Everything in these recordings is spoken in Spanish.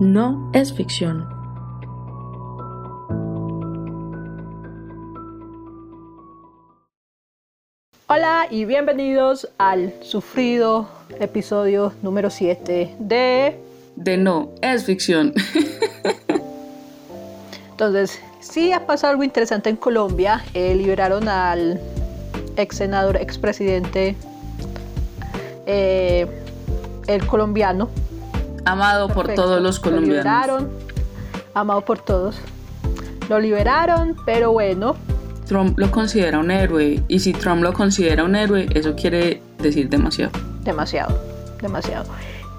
no es ficción. Hola y bienvenidos al sufrido episodio número 7 de... De no es ficción. Entonces, sí ha pasado algo interesante en Colombia. Eh, liberaron al ex senador, ex presidente, eh, el colombiano. Amado por todos los Lo colombianos. liberaron, amado por todos. Lo liberaron, pero bueno, Trump lo considera un héroe y si Trump lo considera un héroe, eso quiere decir demasiado. demasiado, demasiado.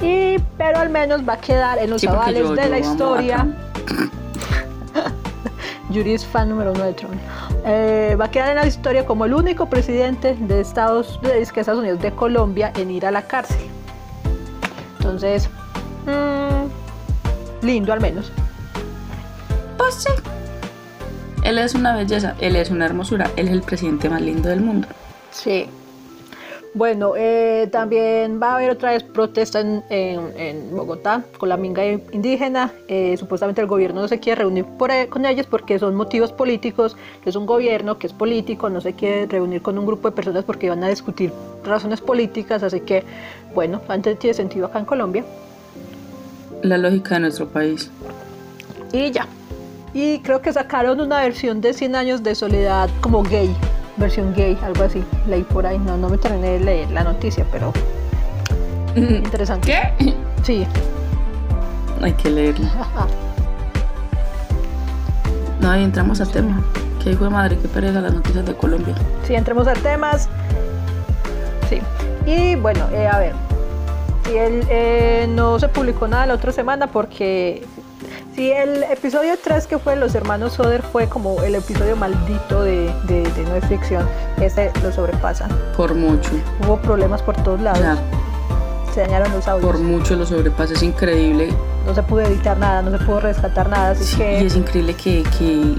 Y, pero al menos va a quedar en los Sí, avales yo- de yo la historia. Yuri es fan número uno de Trump. Eh, va a quedar en la historia como el único presidente de Estados, de, Estados Unidos de Colombia en ir a la cárcel. Entonces, mm, lindo al menos. Pues sí. Él es una belleza, él es una hermosura, él es el presidente más lindo del mundo. Sí. Bueno, eh, también va a haber otra vez protesta en, en- en Bogotá con la minga indígena. Eh, supuestamente el gobierno no se quiere reunir por, e- con ellos porque son motivos políticos. Es un gobierno que es político, no se quiere reunir con un grupo de personas porque van a discutir razones políticas. Así que, bueno, antes tiene sentido acá en Colombia. La lógica de nuestro país. Y ya. Y creo que sacaron una versión de 100 años de soledad como gay. Versión gay, algo así. Leí por ahí. No, no me terminé de leer la noticia, pero interesante. ¿Qué? Sí. Hay que leerlo. No, y entramos al tema. Que hijo de madre, qué pereza las noticias de Colombia. Sí, entremos a temas. Sí. Y bueno, eh, a ver. Si el, eh, no se publicó nada la otra semana porque si el episodio 3 que fue Los Hermanos Soder fue como el episodio maldito de, de, de No es ficción, este lo sobrepasa. Por mucho. Hubo problemas por todos lados. Se dañaron los audios. por mucho lo sobrepasa. Es increíble. No se pudo editar nada, no se pudo rescatar nada. Así Sí, que y es increíble que, que,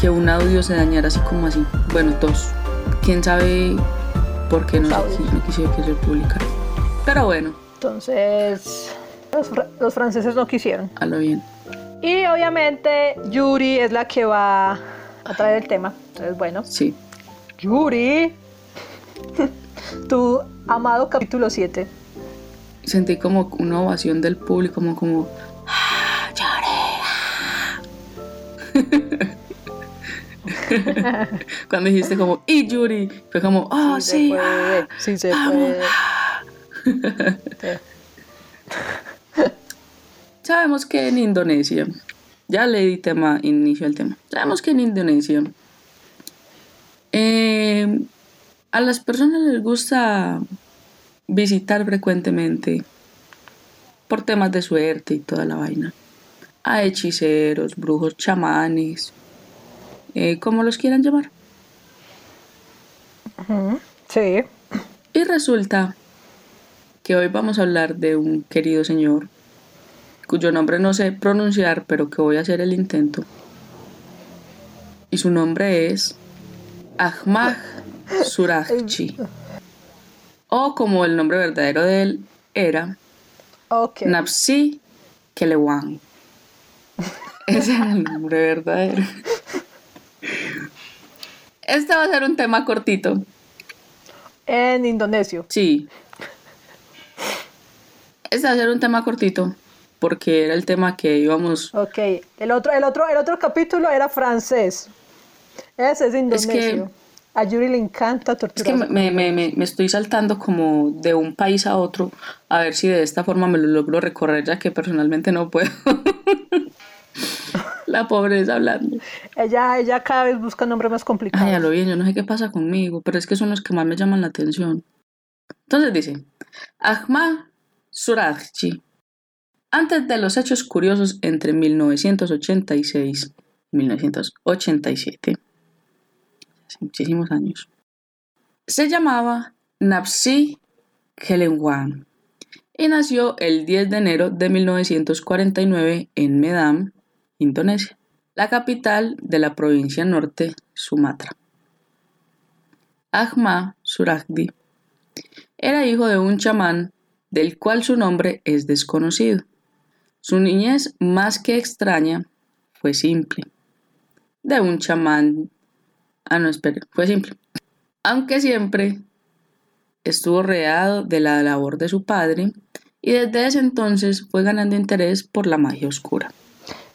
que un audio se dañara así como así. Bueno, dos. ¿Quién sabe por qué no, no que se publicara? Pero bueno, entonces los, fra- los franceses no quisieron. a lo bien. Y obviamente Yuri es la que va a traer el tema. Entonces, bueno, Sí. Yuri, tu amado capítulo 7. Sentí como una ovación del público, como como... "Ah, lloré, ah". Cuando dijiste como, y Yuri, fue como, oh, se sí, puede, ah, sí se vamos, puede. Sabemos que en Indonesia, ya le di tema, inicio al tema. Sabemos que en Indonesia eh, a las personas les gusta visitar frecuentemente por temas de suerte y toda la vaina. A hechiceros, brujos, chamanes, eh, como los quieran llamar. Sí. Y resulta que hoy vamos a hablar de un querido señor cuyo nombre no sé pronunciar, pero que voy a hacer el intento. Y su nombre es Ahmad Surajchi. O como el nombre verdadero de él era. Napsi Kelewan. Ese era el nombre verdadero. Este va a ser un tema cortito. En indonesio. Sí. Este va a ser un tema cortito porque era el tema que íbamos. Ok. El otro, el otro, el otro capítulo era francés. Ese es indonesio. que- a Yuri le encanta Es que torturar. me, me- me- me estoy saltando como de un país a otro a ver si de esta forma me lo logro recorrer, ya que personalmente no puedo. La pobreza hablando. Ella, ella cada vez busca nombres más complicados. Ay, a lo bien, yo no sé qué pasa conmigo, pero es que son los que más me llaman la atención. Entonces dice, Ahmad Surajchi, antes de los hechos curiosos entre 1986 y 1987, hace muchísimos años, se llamaba Napsi Kelenwan y nació el 10 de enero de 1949 en Medan, Indonesia, la capital de la provincia norte, Sumatra. Ahmad Surajdi era hijo de un chamán del cual su nombre es desconocido. Su niñez, más que extraña, fue simple. De un chamán... Ah, no, espere, fue simple. Aunque siempre estuvo rodeado de la labor de su padre y desde ese entonces fue ganando interés por la magia oscura.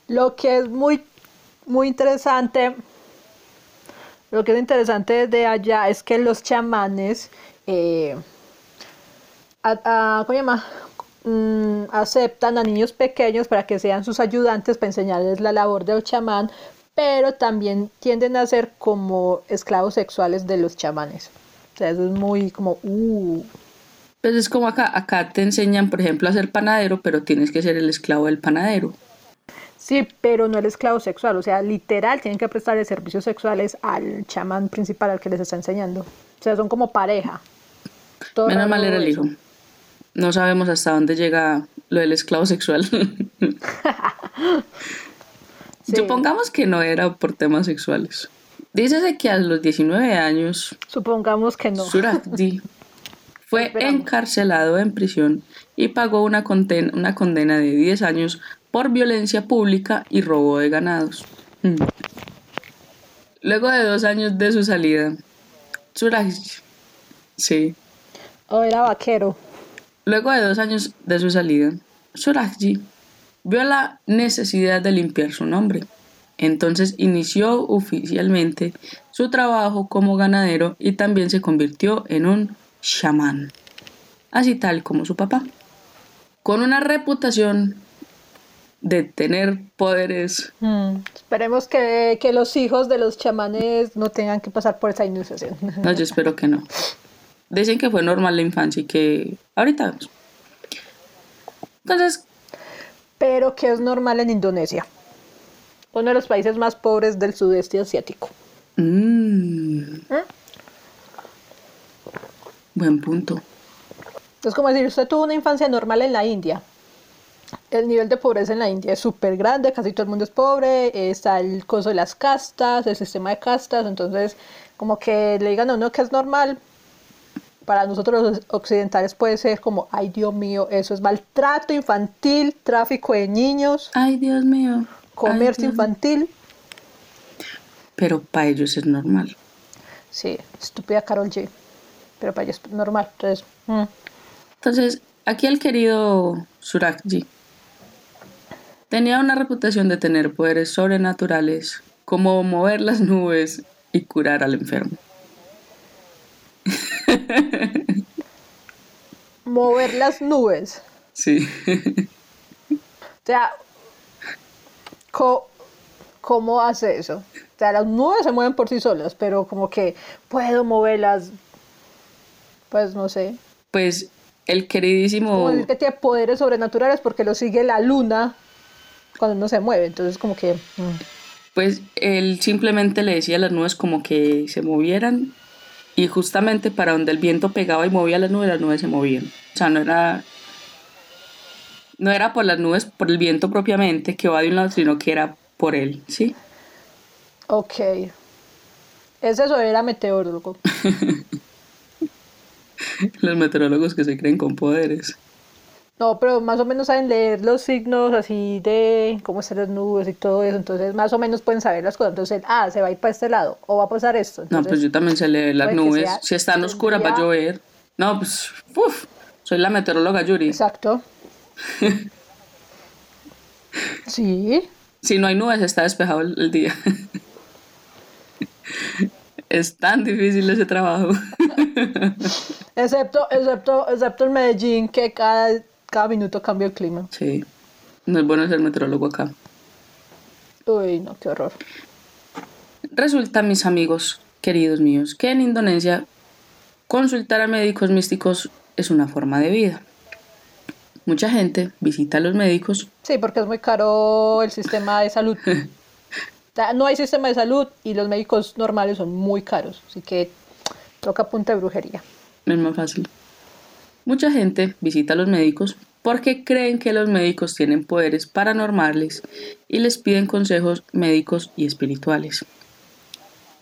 Lo que es muy, muy interesante, lo que es interesante de allá es que los chamanes, eh, a- a- ¿cómo se llama? Mm, aceptan a niños pequeños para que sean sus ayudantes para enseñarles la labor del chamán, pero también tienden a ser como esclavos sexuales de los chamanes. O sea, eso es muy como, uh, Pues es como acá, acá te enseñan, por ejemplo, a ser panadero, pero tienes que ser el esclavo del panadero. Sí, pero no el esclavo sexual, o sea, literal tienen que prestarle servicios sexuales al chamán principal al que les está enseñando. O sea, son como pareja. Todo Menos mal era el hijo. No sabemos hasta dónde llega lo del esclavo sexual. Sí. Supongamos que no era por temas sexuales. Dícese que a los 19 años, Supongamos que no. Surajdi fue Esperamos. encarcelado en prisión y pagó una, conten- una condena de 10 años por violencia pública y robo de ganados. Mm. Luego de dos años de su salida, Surajdi, sí, O era vaquero. Luego de dos años de su salida, Surajji vio la necesidad de limpiar su nombre. Entonces inició oficialmente su trabajo como ganadero y también se convirtió en un chamán, así tal como su papá, con una reputación de tener poderes. Mm, Esperemos que, que los hijos de los chamanes no tengan que pasar por esa iniciación. No, yo espero que no. Dicen que fue normal la infancia y que ahorita. Entonces, Pero que es normal en Indonesia. Uno de los países más pobres del sudeste asiático. mm, ¿Eh? buen punto. Es como decir, usted tuvo una infancia normal en la India. El nivel de pobreza en la India es súper grande, casi todo el mundo es pobre, está el coso de las castas, el sistema de castas, entonces como que le digan a uno que es normal, para nosotros los occidentales puede ser como, ay Dios mío, eso es maltrato infantil, tráfico de niños, Ay, Dios mío. comercio Dios infantil. Pero para ellos es normal. Sí, estúpida Carol G. Pero para ellos es normal, entonces... mm. Entonces, aquí el querido Surakji tenía una reputación de tener poderes sobrenaturales, como mover las nubes y curar al enfermo. Mover las nubes. Sí. O sea, co- ¿cómo hace eso? O sea, las nubes se mueven por sí solas, pero como que puedo moverlas, pues no sé. Pues el queridísimo... Como decir que tiene poderes sobrenaturales porque lo sigue la luna cuando no se mueve. Entonces como que... mm, Pues él simplemente le decía a las nubes como que se movieran y justamente para donde el viento pegaba y movía las nubes, las nubes se movían. O sea, no era no era por las nubes, por el viento propiamente que va de un lado, sino que era por él, ¿sí? ok. Es eso, era meteorólogo. Los meteorólogos que se creen con poderes. No, pero más o menos saben leer los signos así de cómo están las nubes y todo eso. Entonces más o menos pueden saber las cosas. Entonces, ah, se va a ir para este lado o va a pasar esto. No, pues yo también sé leer las nubes. Si están oscuras va a llover. No, pues, uf, soy la meteoróloga Yuri. Exacto. Sí. Si no hay nubes, está despejado el, el día. es tan difícil ese trabajo. Excepto, excepto, excepto en Medellín, que cada, cada minuto cambia el clima. sí, no es bueno ser meteorólogo acá. Uy, no, qué horror. Resulta, mis amigos queridos míos, que en Indonesia consultar a médicos místicos es una forma de vida. Mucha gente visita a los médicos Sí, porque es muy caro el sistema de salud. No hay sistema de salud y los médicos normales son muy caros. Así que toca punta de brujería. Es más fácil. Mucha gente visita a los médicos porque creen que los médicos tienen poderes paranormales y les piden consejos médicos y espirituales.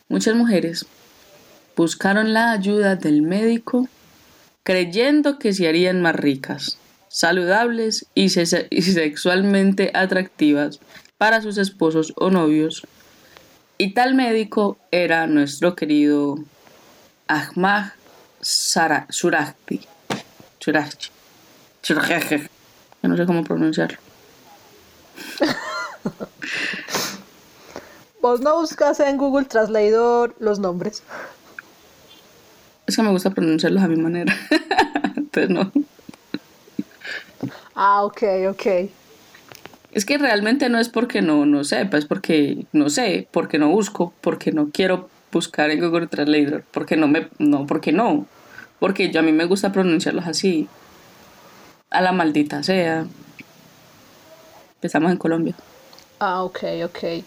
Muchas mujeres buscaron la ayuda del médico creyendo que se harían más ricas, saludables y, se- y sexualmente atractivas para sus esposos o novios. Y tal médico era nuestro querido Ahmad Surajti. Yo no sé cómo pronunciarlo. Vos no buscas en Google Translator los nombres. Es que me gusta pronunciarlos a mi manera. Entonces no. Ah, ok, ok. Es que realmente no es porque no, no sepa, es porque no sé, porque no busco, porque no quiero buscar en Google Translator, porque no me, no, porque no, porque yo a mí me gusta pronunciarlos así, a la maldita sea. Estamos en Colombia, Ah, ok, ok.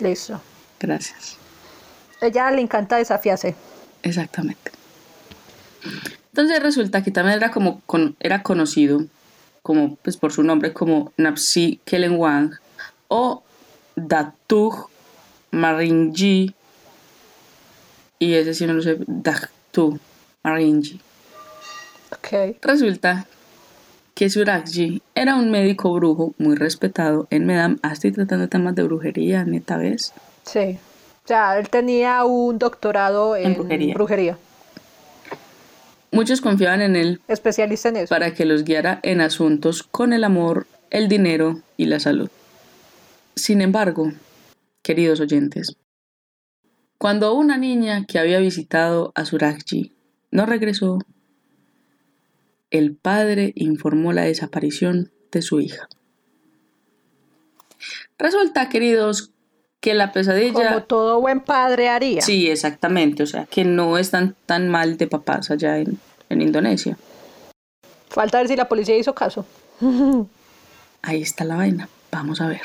Listo. gracias, Ella le encanta desafiarse. exactamente. Entonces resulta que también era como con- era conocido como pues por su nombre como Napsi Kelenwang o Datuj Marinji y ese sí no lo sé Datuj Marinji Ok. resulta que Surajji era un médico brujo muy respetado en Medam ah, estoy tratando temas de brujería neta vez Sí. O sea, él tenía un doctorado en, En brujería. brujería. muchos confiaban en él Especialista en eso. para que los guiara en asuntos con el amor, el dinero y la salud. Sin embargo, queridos oyentes, cuando una niña que había visitado a Surajji no regresó, el padre informó la desaparición de su hija. Resulta, queridos, que la pesadilla... Como todo buen padre haría. Sí, exactamente, o sea, que no están tan mal de papás allá en, en Indonesia. Falta ver si la policía hizo caso. Ahí está la vaina. Vamos a ver.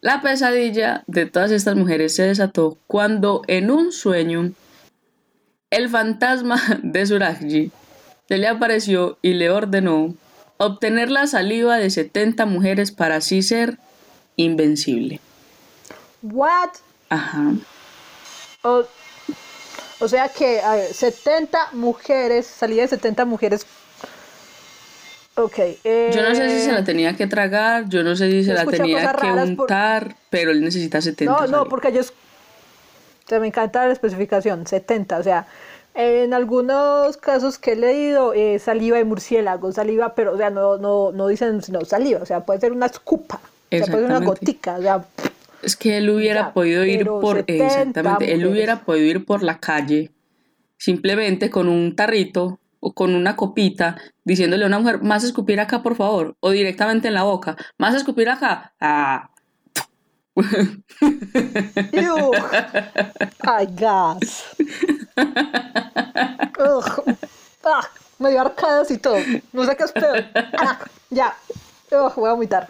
La pesadilla de todas estas mujeres se desató cuando en un sueño el fantasma de Surajji se le apareció y le ordenó obtener la saliva de 70 mujeres para así ser invencible. What? Ajá. O, o sea que, a ver, 70 mujeres, salía de 70 mujeres. Ok. eh, Yo no sé si se la tenía que tragar, yo no sé si se la tenía que raras por- untar, pero él necesita 70. No, no, porque ellos. O sea, me encanta la especificación, 70. O sea, en algunos casos que he leído, eh, saliva de murciélago, saliva, pero, o sea, no, no, no dicen sino saliva, o sea, puede ser una escupa, o sea, puede ser una gotica, o sea, Es que él hubiera podido ir por 70 exactamente, él hubiera podido ir por la calle simplemente con un tarrito o con una copita diciéndole a una mujer, "Más escupir acá, por favor", o directamente en la boca, "Más escupir acá." Ah, ¡Ew! ¡Ay, gas! Ugh. Ah, me dio arcadas y todo. No sé qué es peor. Ah, ya. Ugh, voy a vomitar.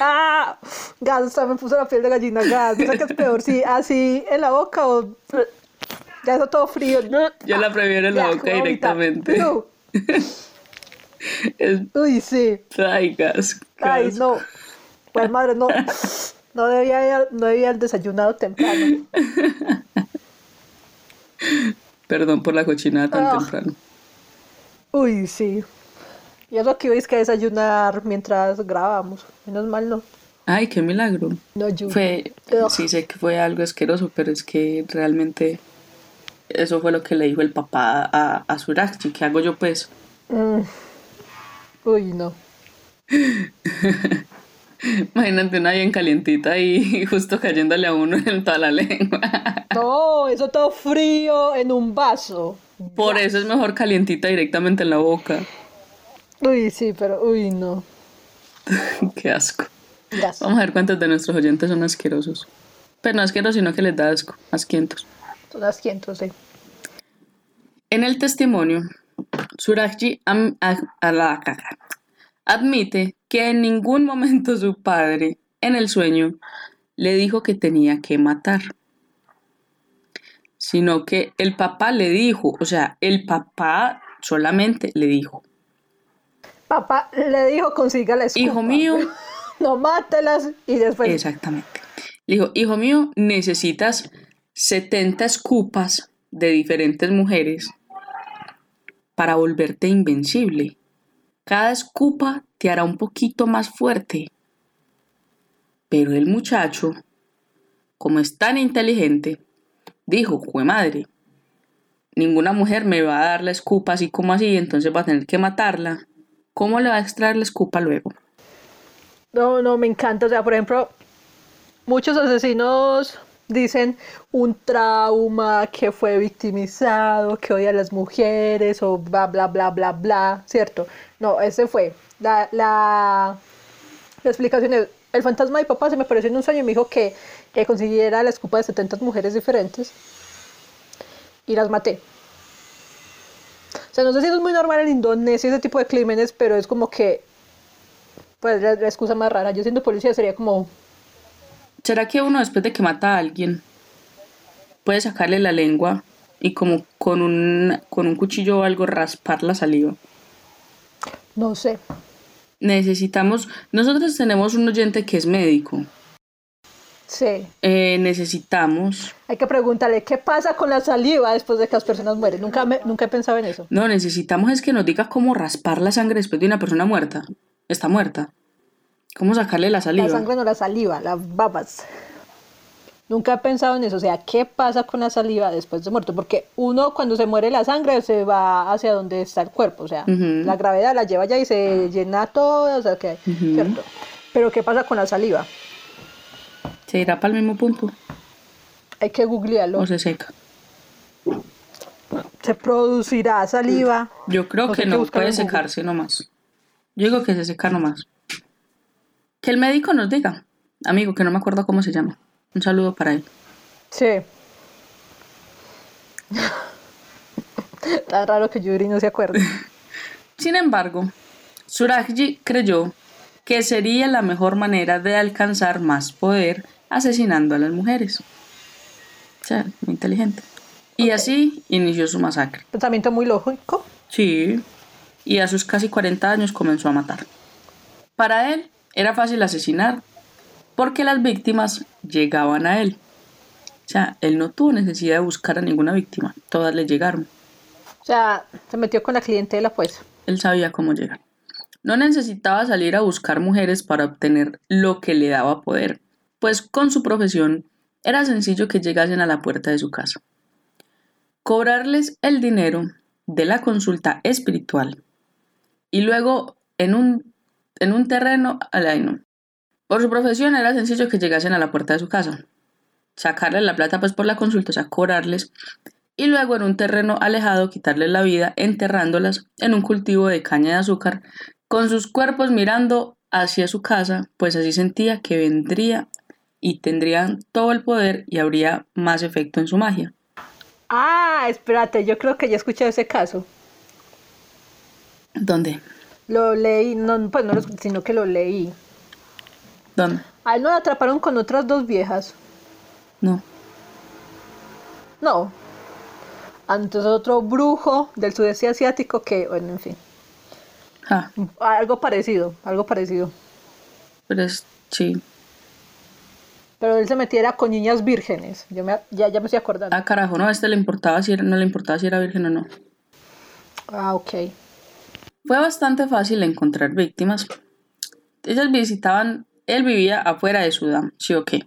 ¡Ah! Gas, o sea, me puso la piel de gallina. Gas. No sé qué es peor. Si así en la boca o. Ya eso todo frío. Yo la prefiero en la Ya, boca directamente. Es Uy, sí. ay, gas, Ay, gas. no. Pues madre, no. No debía, haber- no debía haber desayunado temprano. Perdón por la cochinada tan Ah. temprano. Uy, sí. Y eso que es que desayunar mientras grabamos. Menos mal no. Ay, qué milagro. No, yo. Fue, sí sé que fue algo asqueroso, pero es que realmente eso fue lo que le dijo el papá a, a Surajji. ¿Qué hago yo pues? Mm. Uy, no. Imagínate una bien calientita y justo cayéndole a uno en toda la lengua. No, eso todo frío en un vaso. Por eso es mejor calientita directamente en la boca. Uy, sí, pero uy, no. Qué asco. Vamos a ver cuántos de nuestros oyentes son asquerosos. Pero no asquerosos, sino que les da asco. Asquientos. Son asquientos, sí. En el testimonio, Surajji am- admite que en ningún momento su padre, en el sueño, le dijo que tenía que matar, sino que el papá le dijo, o sea, el papá solamente le dijo, Papá le dijo consiga la escupa. hijo mío, No mátelas y después. exactamente, le dijo, hijo mío, necesitas 70 escupas de diferentes mujeres para volverte invencible. Cada escupa te hará un poquito más fuerte. Pero el muchacho, como es tan inteligente, dijo, jue madre, ninguna mujer me va a dar la escupa así como así, entonces va a tener que matarla. ¿Cómo le va a extraer la escupa luego? No, no, me encanta. O sea, por ejemplo, muchos asesinos dicen un trauma, que fue victimizado, que odia a las mujeres o bla, bla, bla, bla, bla, ¿cierto? No, ese fue. La, la, la explicación es, el fantasma de mi papá se me apareció en un sueño y me dijo que eh, consiguiera la escupa de 70 mujeres diferentes y las maté. O sea, no sé si es muy normal en Indonesia, ese tipo de crímenes, pero es como que, pues la, la excusa más rara. Yo siendo policía sería como, ¿Será que uno después de que mata a alguien puede sacarle la lengua y como con un, con un cuchillo o algo raspar la saliva? No sé. Necesitamos, nosotros tenemos un oyente que es médico. Sí. Eh, necesitamos, Hay que preguntarle qué pasa con la saliva después de que las personas mueren. Nunca, me- nunca he pensado en eso. no, necesitamos es que nos diga cómo raspar la sangre después de una persona muerta. Está muerta. ¿Cómo sacarle la saliva? La sangre no la saliva, las babas. Nunca he pensado en eso. O sea, ¿qué pasa con la saliva después de muerto? Porque uno cuando se muere la sangre se va hacia donde está el cuerpo. O sea, la gravedad la lleva allá y se llena todo. O sea, que, Ujú. ¿cierto? Pero ¿qué pasa con la saliva? ¿Se irá para el mismo punto Hay que googlearlo. o se seca? ¿Se producirá saliva? Yo creo O que que no puede secarse nomás. Yo digo que se seca nomás. Que el médico nos diga. Amigo, que no me acuerdo cómo se llama. Un saludo para él. Sí. Tan raro que Yuri no se acuerde. Sin embargo, Surajji creyó que sería la mejor manera de alcanzar más poder asesinando a las mujeres. O sea, muy inteligente. Y así inició su masacre. Pensamiento muy lógico. Sí. Y a sus casi 40 años comenzó a matar. Para él era fácil asesinar porque las víctimas llegaban a él. O sea, él no tuvo necesidad de buscar a ninguna víctima. Todas le llegaron. O sea, se metió con la clientela, pues. Él sabía cómo llegar. No necesitaba salir a buscar mujeres para obtener lo que le daba poder, pues con su profesión era sencillo que llegasen a la puerta de su casa. Cobrarles el dinero de la consulta espiritual y luego en un, en un terreno ay, no. Por su profesión era sencillo que llegasen a la puerta de su casa. Sacarles la plata pues por la consulta, o sea, cobrarles y luego en un terreno alejado quitarles la vida enterrándolas en un cultivo de caña de azúcar con sus cuerpos mirando hacia su casa, pues así sentía que vendría y tendrían todo el poder y habría más efecto en su magia. Ah, espérate, yo creo que ya escuché ese caso. ¿Dónde? Lo leí, no, pues no lo escuché, sino que lo leí. ¿Dónde? A él no lo atraparon con otras dos viejas. No. No. Entonces otro brujo del sudeste asiático que, bueno, en fin. Ah, Algo parecido, algo parecido. pero es, sí. Pero él se metiera con niñas vírgenes. Yo me, ya, ya me estoy acordando. Ah, carajo, no, a este le importaba si era, no le importaba si era virgen o no. Ah, ok. Fue bastante fácil encontrar víctimas. Ellas visitaban, él vivía afuera de Sudán, sí o qué.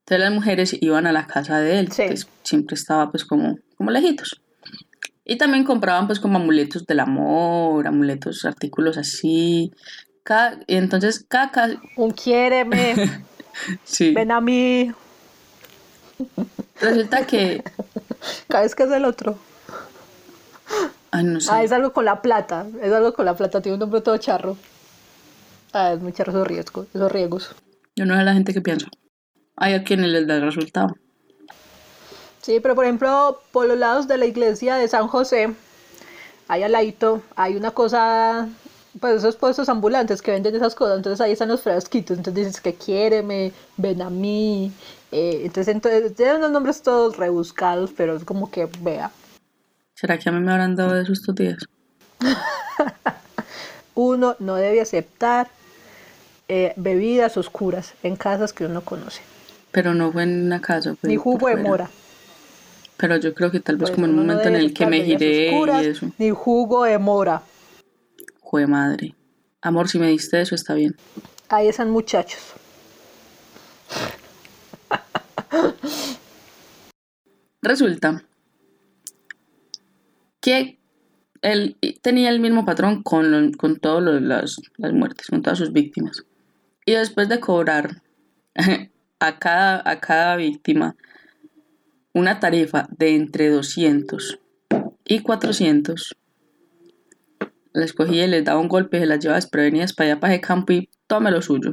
Entonces las mujeres iban a la casa de él, Sí. que siempre estaba pues como, como lejitos. Y también compraban pues como amuletos del amor, amuletos, artículos así. Cada, y entonces cada casa, Un quiéreme, sí. ven a mí. Resulta que, Cada vez que es el otro. ay no sé, Ah, es algo con la plata. Es algo con la plata. Tiene un nombre todo charro. Ah, es muy charro esos riesgos. Esos riesgos. yo no sé la gente que piensa. Hay a quienes les da el resultado. Sí, pero por ejemplo, por los lados de la iglesia de San José, ahí al ladito, hay una cosa, pues esos puestos ambulantes que venden esas cosas, entonces ahí están los frasquitos, entonces dices que quiéreme, ven a mí, eh, entonces, entonces tienen unos nombres todos rebuscados, pero es como que, vea, ¿Será que a mí me habrán dado de sus días? uno no debe aceptar eh, bebidas oscuras en casas que uno conoce, Pero no fue en una casa. fue ni jugo de mora. Pero yo creo que tal vez Pues como en un momento en el que me giré oscuras, y eso. Ni jugo de mora. de madre. Amor, si me diste eso, está bien. Ahí están muchachos. Resulta que él tenía el mismo patrón con, con todas las muertes, con todas sus víctimas. Y después de cobrar a cada, a cada víctima una tarifa de entre 200 y 400, les cogía y les daba un golpe y se las llevaba desprevenidas para allá, para ese campo y tome lo suyo.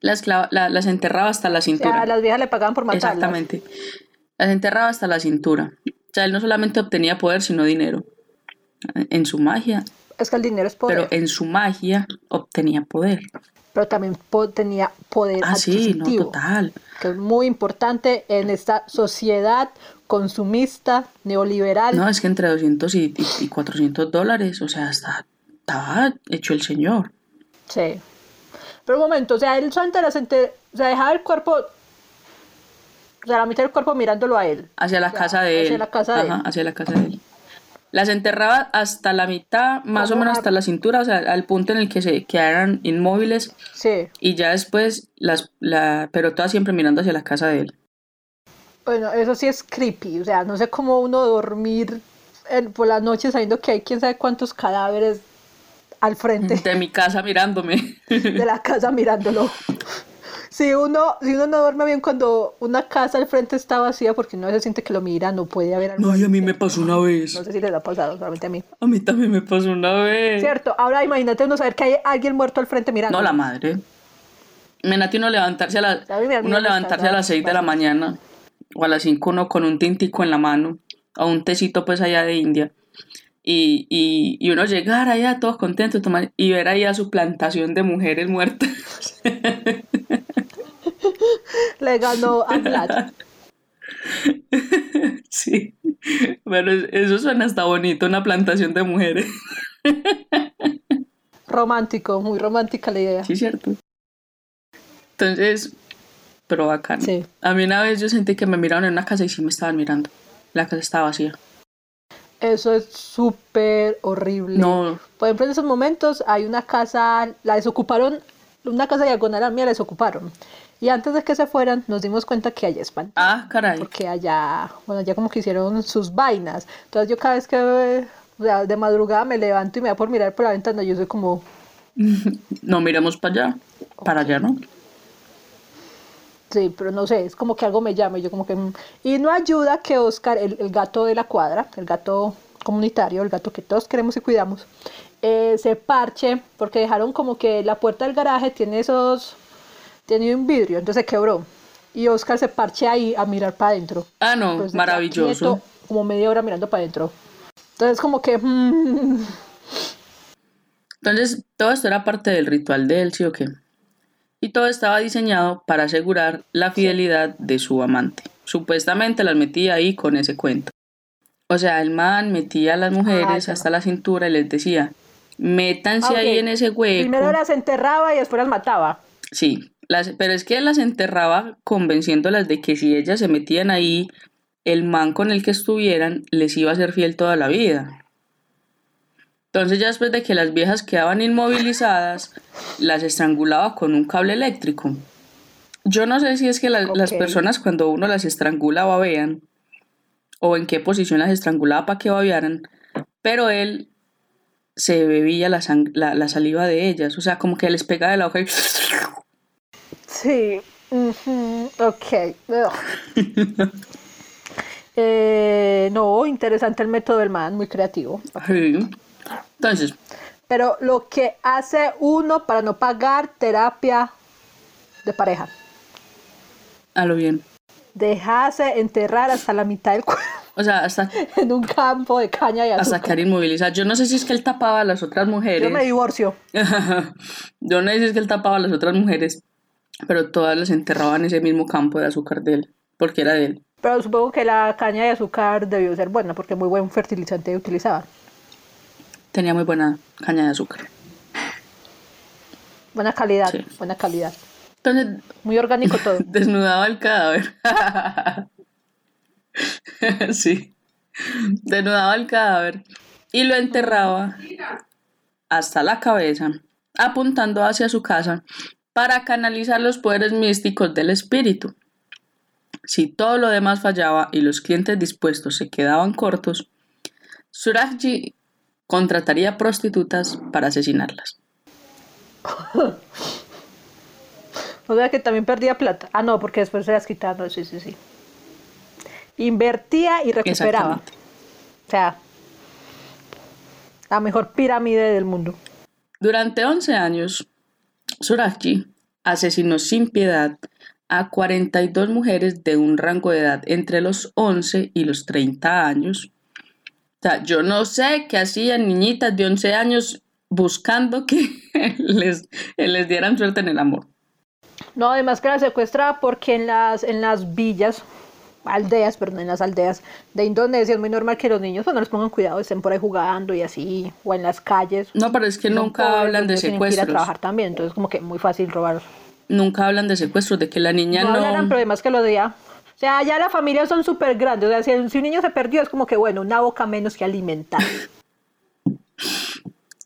Las, la- las enterraba hasta la O cintura. sea, a las viejas le pagaban por matarlas. Exactamente. Las enterraba hasta la cintura. O sea, él no solamente obtenía poder, sino dinero. En su magia, Es que el dinero es poder. pero en su magia obtenía poder. pero también po- tenía poder Ah, sí, no, total. que es muy importante en esta sociedad consumista, neoliberal. No, es que entre 200 y, y- y 400 dólares, o sea, está, estaba hecho el señor. Sí. Pero un momento, o sea, él solamente o sea, dejaba el cuerpo, o sea, la mitad del cuerpo mirándolo a él. Hacia la casa de él. hacia la casa de Ajá, él. hacia la casa de él. Las enterraba hasta la mitad, más o menos hasta la cintura, o sea, al punto en el que se quedaran inmóviles Sí. y ya después las, la, pero todas siempre mirando hacia la casa de él. Bueno, eso sí es creepy, o sea, no sé cómo uno dormir por la noche sabiendo que hay quién sabe cuántos cadáveres al frente De mi casa mirándome. de la casa mirándolo. Si uno, si uno no duerme bien cuando una casa al frente está vacía porque no se siente que lo mira, no puede haber algo. No, y a mí me pasó una vez. No sé si les ha pasado, solamente a mí. A mí también me pasó una vez. Cierto, ahora imagínate uno saber que hay alguien muerto al frente mirando. No, la madre. Menati uno levantarse a, la- uno levantarse a las 6 de la mañana o a las 5 uno con un tintico en la mano o un tecito pues allá de India y, y, y uno llegar allá todos contentos tomar, y ver ahí a su plantación de mujeres muertas. Le ganó a Vlad. sí, pero es- eso suena hasta bonito, una plantación de mujeres. Romántico, muy romántica la idea. Sí, cierto. Entonces, pero bacano. Sí. A mí una vez yo sentí que me miraron en una casa y sí me estaban mirando. La casa estaba vacía. Eso es súper horrible. No, Por ejemplo, en esos momentos hay una casa, la desocuparon, una casa diagonal a mí la desocuparon. Y antes de que se fueran, nos dimos cuenta que allá espantan. ah, caray. Porque allá, bueno, ya como que hicieron sus vainas. Entonces yo cada vez que, o sea, de madrugada me levanto y me da por mirar por la ventana, yo soy como, No miremos para allá. Para allá, ¿no? sí, pero no sé, es como que algo me llama y yo como que... Y no ayuda que Oscar, el, el gato de la cuadra, el gato comunitario, el gato que todos queremos y cuidamos, eh, se parche porque dejaron como que la puerta del garaje tiene esos... Tiene un vidrio, entonces se quebró. Y Oscar se parche ahí a mirar para adentro. Ah, no, maravilloso. quieto, como media hora mirando para adentro. Entonces como que... mm, Entonces, todo esto era parte del ritual de él, ¿sí o qué? Y todo estaba diseñado para asegurar la fidelidad de su amante. Supuestamente las metía ahí con ese cuento. O sea, el man metía a las mujeres ya. hasta la cintura y les decía, métanse Ah, ahí en ese hueco. Primero las enterraba y después las mataba. Sí, las, pero es que las enterraba convenciéndolas de que si ellas se metían ahí, el man con el que estuvieran les iba a ser fiel toda la vida. Entonces ya después de que las viejas quedaban inmovilizadas, las estrangulaba con un cable eléctrico. Yo no sé si es que la- las personas cuando uno las estrangula babean o en qué posición las estrangulaba para que babearan, pero él se bebía la, la, la saliva de ellas, o sea, como que les pegaba de la hoja y... Sí. Ok. Eh, no, interesante el método del man, muy creativo. Sí. Entonces, Pero lo que hace uno para no pagar terapia de pareja. a lo bien. Dejarse enterrar hasta la mitad del cuerpo O sea, hasta, en un campo de caña y hasta azúcar. quedar inmovilizada. Yo no sé si es que él tapaba a las otras mujeres. Yo me divorcio. Yo no sé si es que él tapaba a las otras mujeres, pero todas las enterraba en ese mismo campo de azúcar de él, porque era de él. Pero supongo que la caña de azúcar debió ser buena porque muy buen fertilizante utilizaba. Tenía muy buena caña de azúcar. Buena calidad, Sí. buena calidad. Entonces, Muy orgánico todo. desnudaba el cadáver. sí. Desnudaba el cadáver y lo enterraba hasta la cabeza, apuntando hacia su casa para canalizar los poderes místicos del espíritu. Si todo lo demás fallaba y los clientes dispuestos se quedaban cortos, Surajji contrataría prostitutas para asesinarlas. o sea que también perdía plata. Ah, no, porque después se las quitaba. Sí, sí, sí. Invertía y recuperaba. O sea, la mejor pirámide del mundo. Durante 11 años, Surajji asesinó sin piedad a 42 mujeres de un rango de edad entre los 11 y los 30 años. O sea, yo no sé qué hacían niñitas de 11 años buscando que les, les dieran suerte en el amor. No, además que la secuestraba porque en las, en las villas, aldeas, perdón, en las aldeas de Indonesia es muy normal que los niños cuando les pongan cuidado estén por ahí jugando y así, o en las calles. No, pero es que nunca hablan de secuestros. ir a trabajar también, entonces como que muy fácil robarlos. Nunca hablan de secuestros, de que la niña no... No hablan, pero además que lo diga. O sea, ya las familias son súper grandes, o sea, si, si un niño se perdió es como que, bueno, una boca menos que alimentar.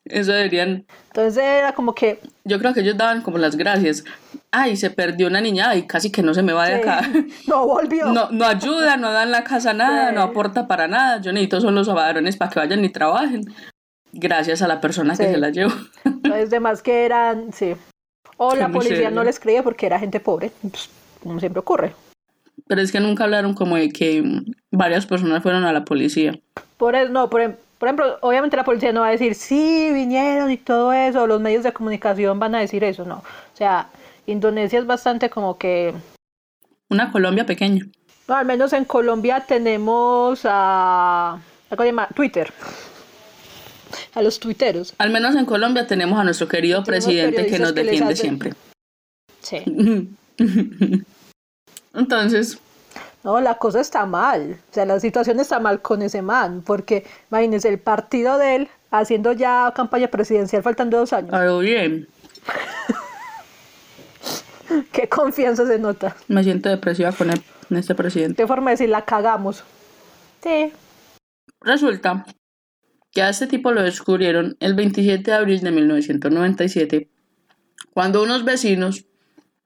Eso deberían. Entonces era como que. Yo creo que ellos daban como las gracias. Ay, se perdió una niña y casi que no se me va de acá. No volvió. No, no ayuda, no da en la casa nada, no aporta para nada. Yo necesito son los varones para que vayan y trabajen. Gracias a la persona que se la llevó. Entonces, demás que eran, sí. O la policía no les creía porque era gente pobre, pues, como siempre ocurre. Pero es que nunca hablaron como de que varias personas fueron a la policía. Por eso, no, por, em, por ejemplo, obviamente la policía no va a decir, sí, vinieron y todo eso, los medios de comunicación van a decir eso, no. O sea, Indonesia es bastante como que... Una Colombia pequeña. No, al menos en Colombia tenemos a... ¿Cómo se llama? Twitter. A los tuiteros. Al menos en Colombia tenemos a nuestro querido presidente que nos defiende siempre. Sí. Entonces, no, la cosa está mal. O sea, la situación está mal con ese man, porque imagínense el partido de él haciendo ya campaña presidencial faltando dos años. Algo bien. Qué confianza se nota. Me siento depresiva con, él, con este presidente. Qué forma de decir, la cagamos. Sí. Resulta que a este tipo lo descubrieron el 27 de abril de 1997, cuando unos vecinos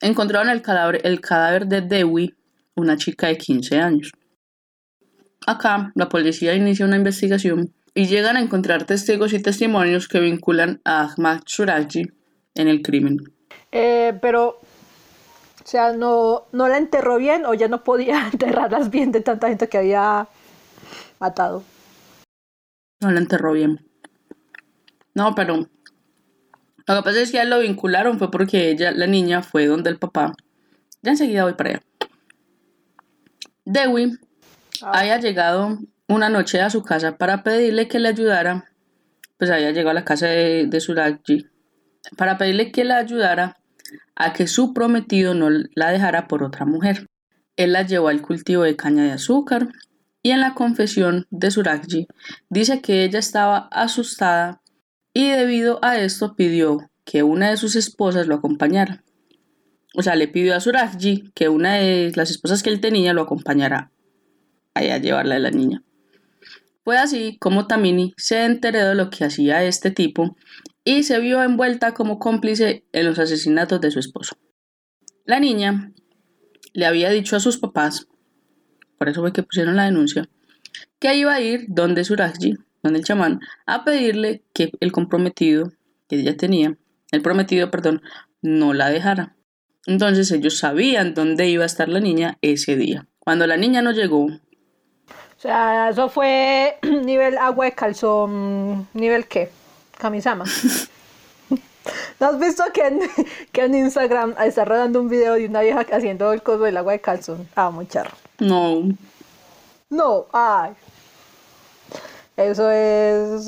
encontraron el cadáver, el cadáver de Dewey una chica de 15 años. Acá, la policía inicia una investigación y llegan a encontrar testigos y testimonios que vinculan a Ahmad Suraji en el crimen. Eh, pero, o sea, no, no la enterró bien o ya no podía enterrarlas bien de tanta gente que había matado. No la enterró bien. No, pero lo que pasa es que a él lo vincularon fue porque ella, la niña, fue donde el papá. Ya enseguida voy para allá. Dewey ah. había llegado una noche a su casa para pedirle que le ayudara, pues había llegado a la casa de, de Suraji, para pedirle que le ayudara a que su prometido no la dejara por otra mujer. Él la llevó al cultivo de caña de azúcar y en la confesión de Surajji dice que ella estaba asustada y debido a esto pidió que una de sus esposas lo acompañara o sea, le pidió a Surajji que una de las esposas que él tenía lo acompañara a llevarla a la niña. Fue así como Tamini se enteró de lo que hacía este tipo y se vio envuelta como cómplice en los asesinatos de su esposo. La niña le había dicho a sus papás, por eso fue que pusieron la denuncia, que iba a ir donde Surajji, donde el chamán, a pedirle que el comprometido que ella tenía, el prometido, perdón, no la dejara. Entonces ellos sabían dónde iba a estar la niña ese día. Cuando la niña no llegó. O sea, eso fue nivel agua de calzón, nivel qué? Kamisama. ¿No has visto que en, que en Instagram está rodando un video de una vieja haciendo el coso del agua de calzón? Ah, muy charro. No. No, ay. Eso es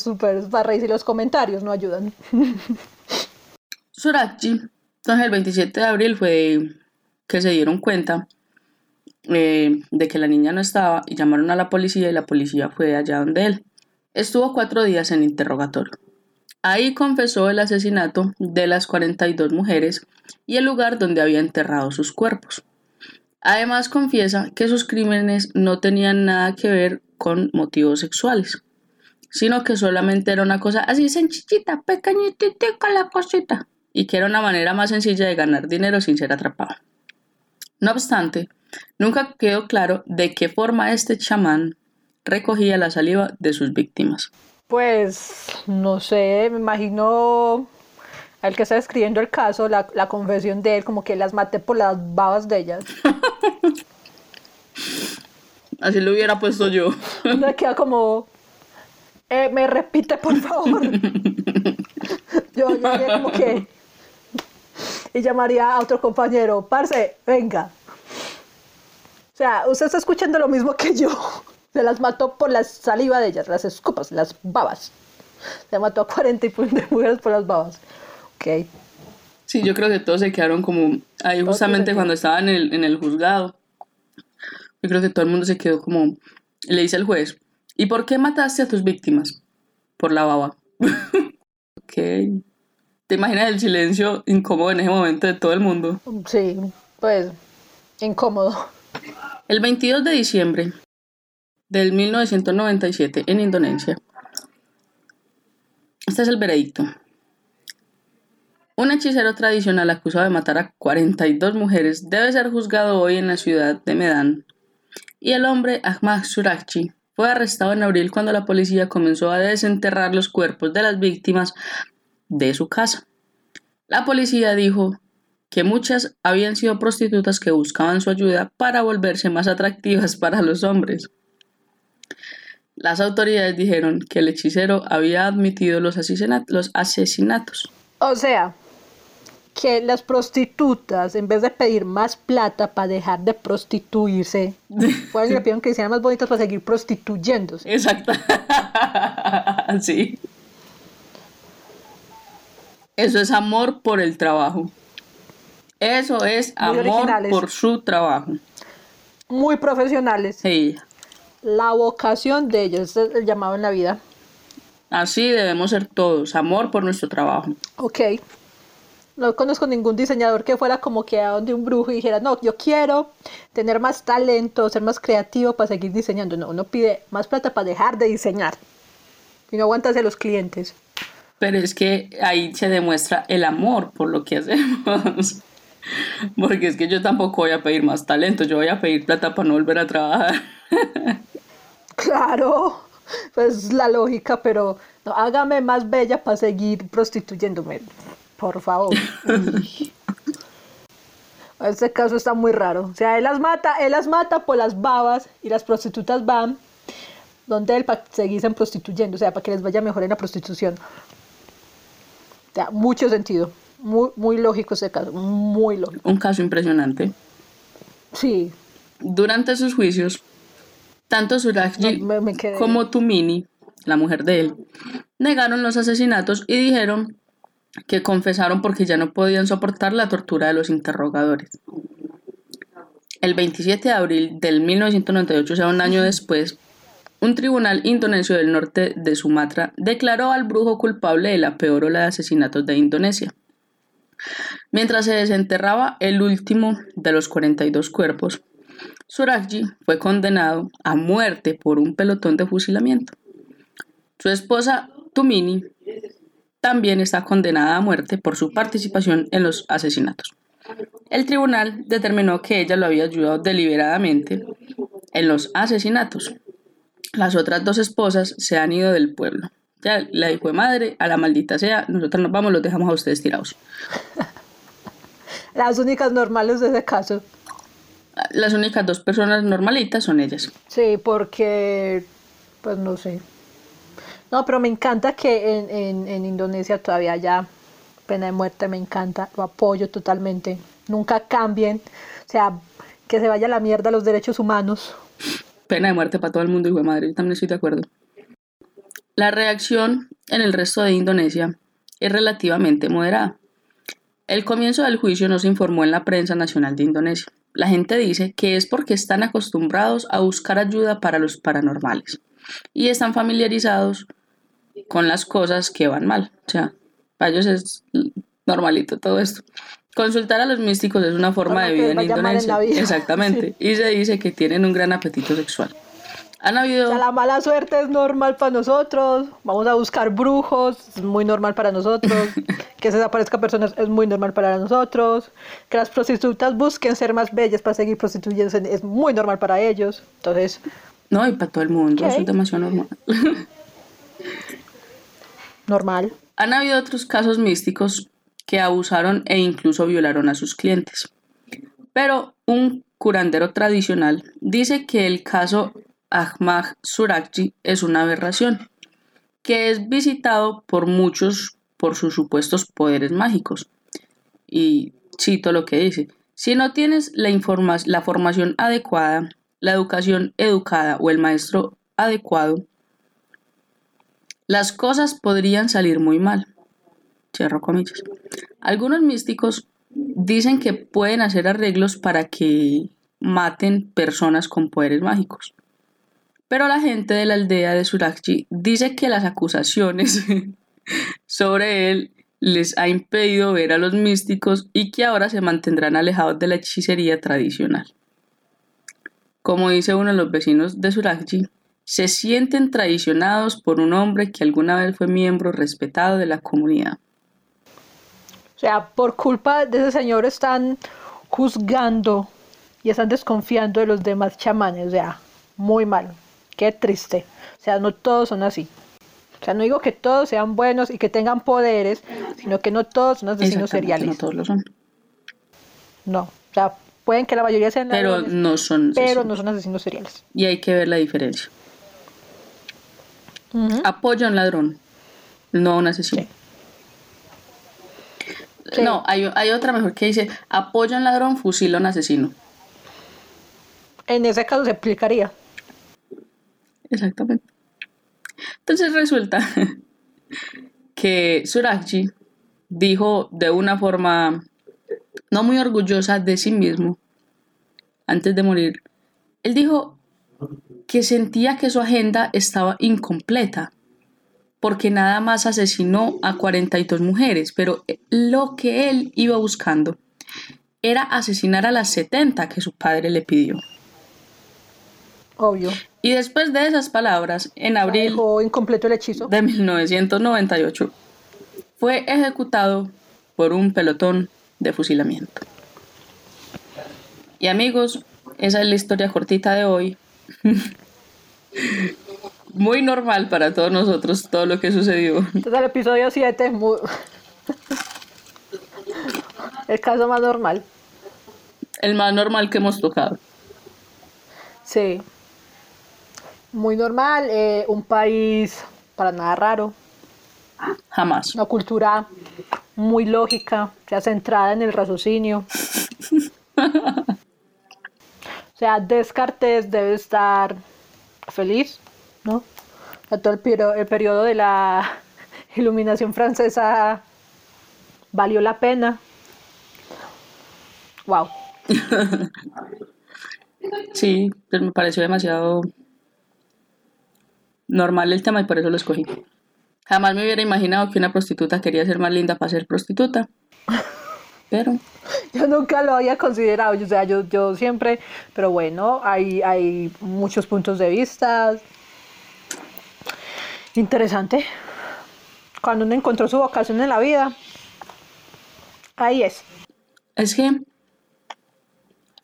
súper para y los comentarios no ayudan. Surachi entonces el 27 de abril fue que se dieron cuenta eh, de que la niña no estaba y llamaron a la policía y la policía fue allá donde él. Estuvo cuatro días en interrogatorio. Ahí confesó el asesinato de las 42 mujeres y el lugar donde había enterrado sus cuerpos. Además confiesa que sus crímenes no tenían nada que ver con motivos sexuales, sino que solamente era una cosa así sencillita, pequeñitita la cosita, y que era una manera más sencilla de ganar dinero sin ser atrapado. No obstante, nunca quedó claro de qué forma este chamán recogía la saliva de sus víctimas. Pues no sé, me imagino al que está escribiendo el caso, la, la confesión de él, como que las maté por las babas de ellas. Así lo hubiera puesto yo. Me queda como, eh, me repite por favor. yo, yo haría como que, y llamaría a otro compañero, parce, venga. O sea, usted está escuchando lo mismo que yo. Se las mató por la saliva de ellas, las escupas, las babas. Se mató a 40 y de mujeres por las babas. Ok. Sí, yo creo que todos se quedaron como ahí justamente cuando estaban en el, en el juzgado. Yo creo que todo el mundo se quedó como, le dice al juez, ¿y por qué mataste a tus víctimas? Por la baba. ok. ¿Te imaginas el silencio incómodo en ese momento de todo el mundo? Sí, pues incómodo. El 22 de diciembre del 1997 en Indonesia. Este es el veredicto. Un hechicero tradicional acusado de matar a 42 mujeres debe ser juzgado hoy en la ciudad de Medan. Y el hombre Ahmad Surachi fue arrestado en abril cuando la policía comenzó a desenterrar los cuerpos de las víctimas de su casa. La policía dijo que muchas habían sido prostitutas que buscaban su ayuda para volverse más atractivas para los hombres. Las autoridades dijeron que el hechicero había admitido los, asesinatos. O sea, que las prostitutas, en vez de pedir más plata para dejar de prostituirse, pues le pidieron que sean más bonitas para seguir prostituyéndose. Exacto. sí. Eso es amor por el trabajo. Eso es amor por su trabajo. Muy profesionales. Sí. La vocación de ellos es el llamado en la vida. Así debemos ser todos, amor por nuestro trabajo. Ok. No conozco ningún diseñador que fuera como que a donde un brujo y dijera, no, yo quiero tener más talento, ser más creativo para seguir diseñando. No, uno pide más plata para dejar de diseñar. Y no aguantas a los clientes. Pero es que ahí se demuestra el amor por lo que hacemos. Porque es que yo tampoco voy a pedir más talento, yo voy a pedir plata para no volver a trabajar. Claro, pues la lógica, pero no, hágame más bella para seguir prostituyéndome por favor. este caso está muy raro. O sea, él las mata, él las mata por las babas y las prostitutas van donde él para seguirse prostituyendo, o sea, para que les vaya mejor en la prostitución. O sea, mucho sentido. Muy, muy lógico ese caso, muy lógico. Un caso impresionante. Sí. Durante sus juicios, tanto Surajji como Tumini, la mujer de él, negaron los asesinatos y dijeron que confesaron porque ya no podían soportar la tortura de los interrogadores. El 27 de abril del 1998, o sea, un año después, un tribunal indonesio del norte de Sumatra declaró al brujo culpable de la peor ola de asesinatos de Indonesia. Mientras se desenterraba el último de los 42 cuerpos, Surajji fue condenado a muerte por un pelotón de fusilamiento. Su esposa Tumini también está condenada a muerte por su participación en los asesinatos. El tribunal determinó que ella lo había ayudado deliberadamente en los asesinatos. Las otras dos esposas se han ido del pueblo. Ya la dijo de madre, a la maldita sea, nosotros nos vamos, los dejamos a ustedes tirados. Las únicas normales de ese caso. Las únicas dos personas normalitas son ellas. Sí, porque, pues no sé, no, pero me encanta que en, en, Indonesia todavía haya pena de muerte, me encanta, lo apoyo totalmente. Nunca cambien, o sea, que se vaya a la mierda los derechos humanos. Pena de muerte para todo el mundo, hijo de madre, yo también estoy de acuerdo. La reacción en el resto de Indonesia es relativamente moderada. El comienzo del juicio no se informó en la prensa nacional de Indonesia. La gente dice que es porque están acostumbrados a buscar ayuda para los paranormales y están familiarizados con las cosas que van mal. O sea, para ellos es normalito todo esto. Consultar a los místicos es una forma de vida en Indonesia. Exactamente. Y se dice que tienen un gran apetito sexual. Han O habido... sea, la mala suerte es normal para nosotros. Vamos a buscar brujos, es muy normal para nosotros. que se desaparezcan personas es muy normal para nosotros. Que las prostitutas busquen ser más bellas para seguir prostituyéndose es muy normal para ellos. Entonces, No, y para todo el mundo, Ok. eso es demasiado normal. normal. Han habido otros casos místicos que abusaron e incluso violaron a sus clientes. Pero un curandero tradicional dice que el caso Ahmad Surakji es una aberración, que es visitado por muchos por sus supuestos poderes mágicos. Y cito lo que dice, si no tienes la, la formación adecuada, la educación educada o el maestro adecuado, las cosas podrían salir muy mal. Cierro comillas. Algunos místicos dicen que pueden hacer arreglos para que maten personas con poderes mágicos. Pero la gente de la aldea de Surakji dice que las acusaciones sobre él les ha impedido ver a los místicos y que ahora se mantendrán alejados de la hechicería tradicional. Como dice uno de los vecinos de Surakji, se sienten traicionados por un hombre que alguna vez fue miembro respetado de la comunidad. O sea, por culpa de ese señor están juzgando y están desconfiando de los demás chamanes. O sea, muy mal. Qué triste. O sea, no todos son así. O sea, no digo que todos sean buenos y que tengan poderes, sino que no todos son asesinos seriales. No todos lo son. No. O sea, pueden que la mayoría sean Pero ladrones, no son. pero asesinos. no son asesinos seriales. Y hay que ver la diferencia. Ujú. Apoya a un ladrón, no a un asesino. Sí. Sí. No, hay, hay otra mejor que dice: apoya a un ladrón, fusila a un asesino. En ese caso se aplicaría. Exactamente. Entonces resulta que Surakji dijo de una forma no muy orgullosa de sí mismo, antes de morir, él dijo que sentía que su agenda estaba incompleta, porque nada más asesinó a 42 mujeres, pero lo que él iba buscando era asesinar a las 70 que su padre le pidió. Obvio. Y después de esas palabras, en abril Dejó incompleto el hechizo. de 1998, fue ejecutado por un pelotón de fusilamiento. Y amigos, esa es la historia cortita de hoy. Muy normal para todos nosotros todo lo que sucedió. Entonces el episodio 7 muy... el caso más normal. El más normal que hemos tocado. Sí. Muy normal, eh, un país para nada raro, Jamás. una cultura muy lógica, o sea, centrada en el raciocinio. O sea, Descartes debe estar feliz, ¿no? O sea, todo el, el periodo de la iluminación francesa valió la pena. Wow. Sí, me pareció demasiado normal el tema y por eso lo escogí. Jamás me hubiera imaginado que una prostituta quería ser más linda para ser prostituta. Pero Yo nunca lo había considerado, o sea, yo, yo siempre, pero bueno, hay, hay muchos puntos de vista. Interesante. Cuando uno encontró su vocación en la vida, ahí es. es que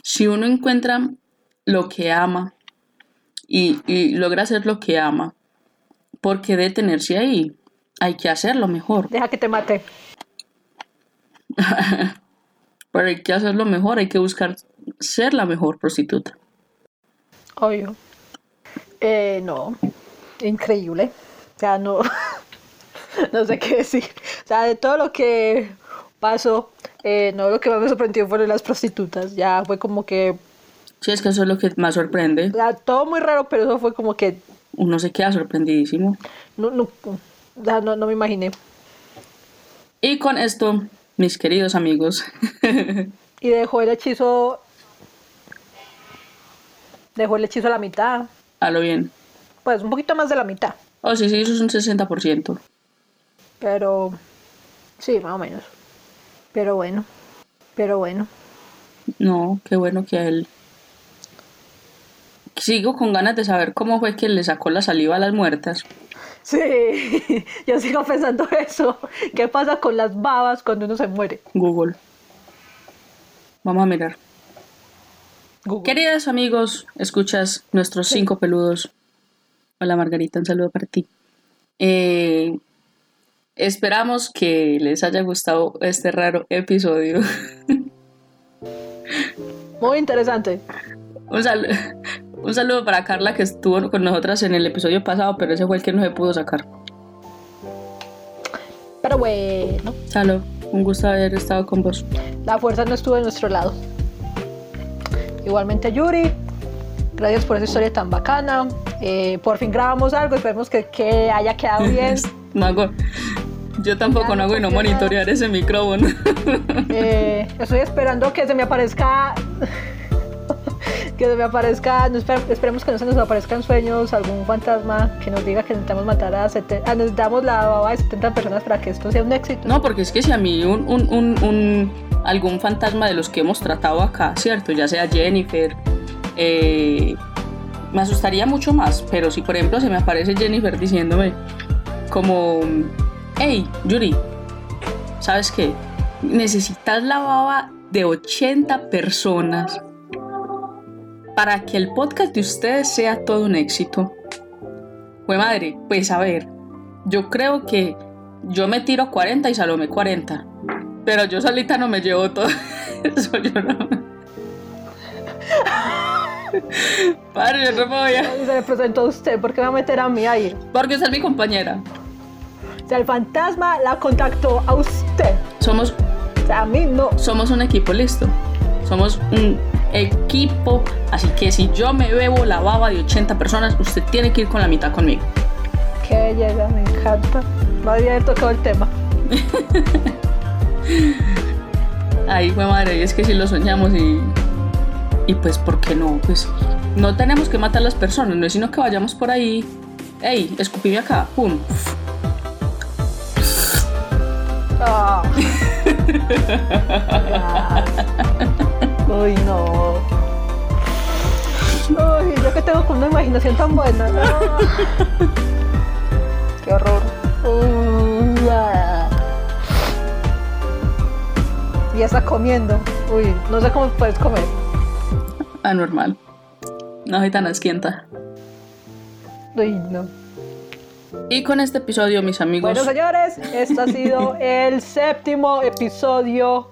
si uno encuentra lo que ama y, y logra hacer lo que ama, ¿por qué detenerse ahí? Hay que hacerlo mejor. Deja que te mate. Pero hay que hacerlo mejor, hay que buscar ser la mejor prostituta. Obvio. Eh, no, increíble. O sea, no, no sé qué decir. O sea, de todo lo que pasó, eh, no lo que más me sorprendió fueron las prostitutas. Ya fue como que, Sí, es que eso es lo que más sorprende. o sea, todo muy raro, pero eso fue como que Uno se queda sorprendidísimo. no, no, no, no me imaginé. Y con esto, mis queridos amigos, Y dejó el hechizo, dejó el hechizo a la mitad, a lo bien. pues un poquito más de la mitad, Oh, sí, sí, eso es un 60%. pero sí, más o menos. Pero bueno, pero bueno. No, qué bueno que a él. Sigo con ganas de saber cómo fue que le sacó la saliva a las muertas. Sí, yo sigo pensando eso. ¿Qué pasa con las babas cuando uno se muere? Google. Vamos a mirar. Google. Queridos amigos, escuchas nuestros cinco peludos. Hola Margarita, un saludo para ti. Eh, esperamos que les haya gustado este raro episodio. Muy interesante. un, sal- un saludo para Carla que estuvo con nosotras en el episodio pasado, pero ese fue el que no se pudo sacar. Pero bueno, Salud, un gusto haber estado con vos. la fuerza no estuvo de nuestro lado. Igualmente Yuri, gracias por esa historia tan bacana. Eh, por fin grabamos algo, esperemos que, que haya quedado bien. No hago- yo tampoco no hago y no monitorear ese micrófono. Eh, estoy esperando que se me aparezca. Que me aparezca. esperemos que no se nos aparezca en sueños algún fantasma que nos diga que necesitamos matar a 70. ah, necesitamos la baba de 70 personas para que esto sea un éxito. No, porque es que si a mí un- algún fantasma de los que hemos tratado acá, ¿cierto? Ya sea Jennifer, eh, me asustaría mucho más. Pero si por ejemplo se me aparece Jennifer diciéndome como, hey, Yuri, ¿sabes qué? Necesitas la baba de 80 personas para que el podcast de ustedes sea todo un éxito. Fue madre, pues a ver, yo creo que yo me tiro 40 y Salomé 40. Pero yo solita no me llevo todo eso. Yo no. Padre, yo no me voy a. Se le presentó a usted, ¿por qué me va a meter a mí ahí? Porque usted es mi compañera. O sea, el fantasma la contactó a usted. Somos, O sea, a mí no. somos un equipo, listo. Somos un equipo. Así que si yo me bebo la baba de 80 personas, usted tiene que ir con la mitad conmigo. Qué belleza, me encanta. Me había tocado el tema. Ahí fue madre, y es que si lo soñamos y. Y pues, ¿por qué no? Pues no tenemos que matar a las personas, no es sino que vayamos por ahí. ¡Ey! Escupime acá, ¡pum! Ah. Uy, no. Uy, yo que tengo con una imaginación tan buena. Qué horror. Uy, ah. Ya está comiendo. Uy, no sé cómo puedes comer. Anormal. No soy tan asquienta. Uy, no. Y con este episodio, mis amigos. Bueno, señores, este ha sido el séptimo episodio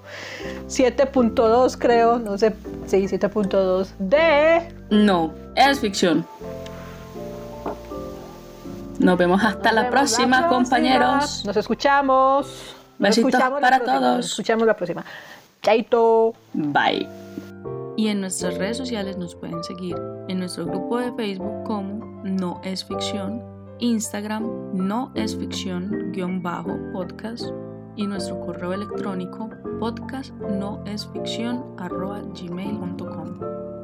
7.2, creo. No sé, sí, 7.2 de. No, es ficción. Nos vemos hasta Nos la vemos próxima, próxima. compañeros. Nos escuchamos. Nos Besitos escuchamos para todos. Nos escuchamos la próxima. Chaito. Bye. Y en nuestras redes sociales nos pueden seguir en nuestro grupo de Facebook como No es Ficción, Instagram No es Ficción guion bajo podcast y nuestro correo electrónico podcast no es ficción gmail.com.